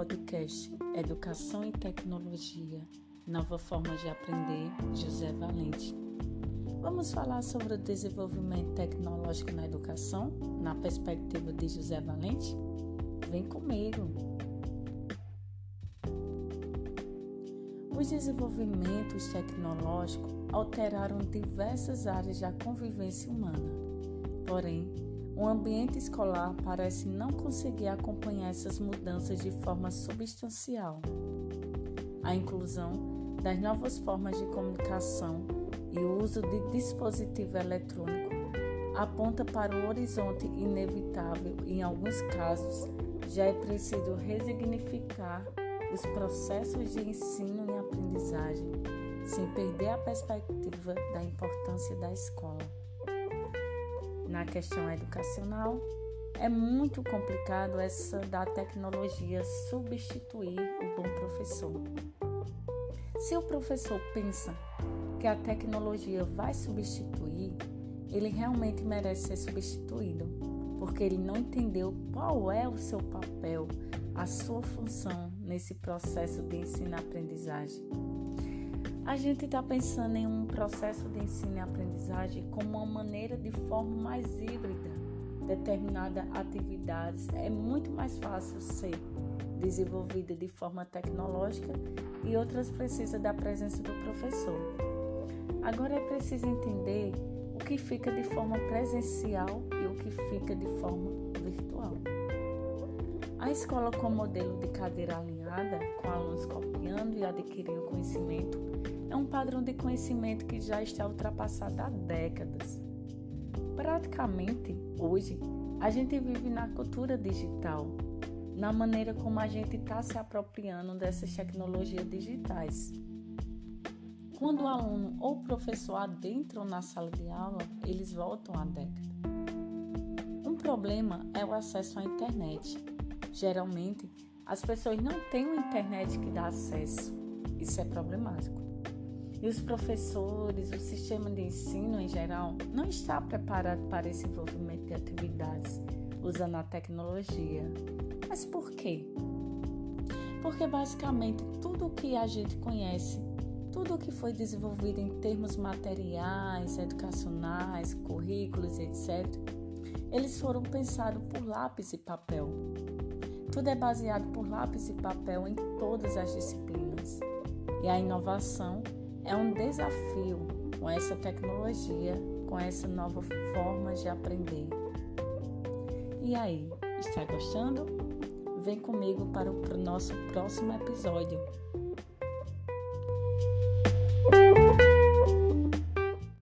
podcast Educação e Tecnologia Nova Forma de Aprender, José Valente. Vamos falar sobre o desenvolvimento tecnológico na educação, na perspectiva de José Valente? Vem comigo! Os desenvolvimentos tecnológicos alteraram diversas áreas da convivência humana. Porém, o ambiente escolar parece não conseguir acompanhar essas mudanças de forma substancial. A inclusão das novas formas de comunicação e o uso de dispositivo eletrônico aponta para um horizonte inevitável e, em alguns casos, já é preciso resignificar os processos de ensino e aprendizagem, sem perder a perspectiva da importância da escola na questão educacional, é muito complicado essa da tecnologia substituir o bom professor. Se o professor pensa que a tecnologia vai substituir, ele realmente merece ser substituído, porque ele não entendeu qual é o seu papel, a sua função nesse processo de ensino-aprendizagem. A gente está pensando em um processo de ensino e aprendizagem como uma maneira de forma mais híbrida. Determinada atividades é muito mais fácil ser desenvolvida de forma tecnológica e outras precisam da presença do professor. Agora é preciso entender o que fica de forma presencial e o que fica de forma virtual. A escola com modelo de cadeira com alunos copiando e adquirindo conhecimento, é um padrão de conhecimento que já está ultrapassado há décadas. Praticamente, hoje, a gente vive na cultura digital, na maneira como a gente está se apropriando dessas tecnologias digitais. Quando o aluno ou o professor adentram na sala de aula, eles voltam à década. Um problema é o acesso à internet. Geralmente, as pessoas não têm uma internet que dá acesso. Isso é problemático. E os professores, o sistema de ensino em geral, não está preparado para esse envolvimento de atividades usando a tecnologia. Mas por quê? Porque basicamente tudo o que a gente conhece, tudo o que foi desenvolvido em termos materiais, educacionais, currículos, etc., eles foram pensados por lápis e papel. Tudo é baseado por lápis e papel em todas as disciplinas. E a inovação é um desafio com essa tecnologia, com essa nova forma de aprender. E aí, está gostando? Vem comigo para o nosso próximo episódio.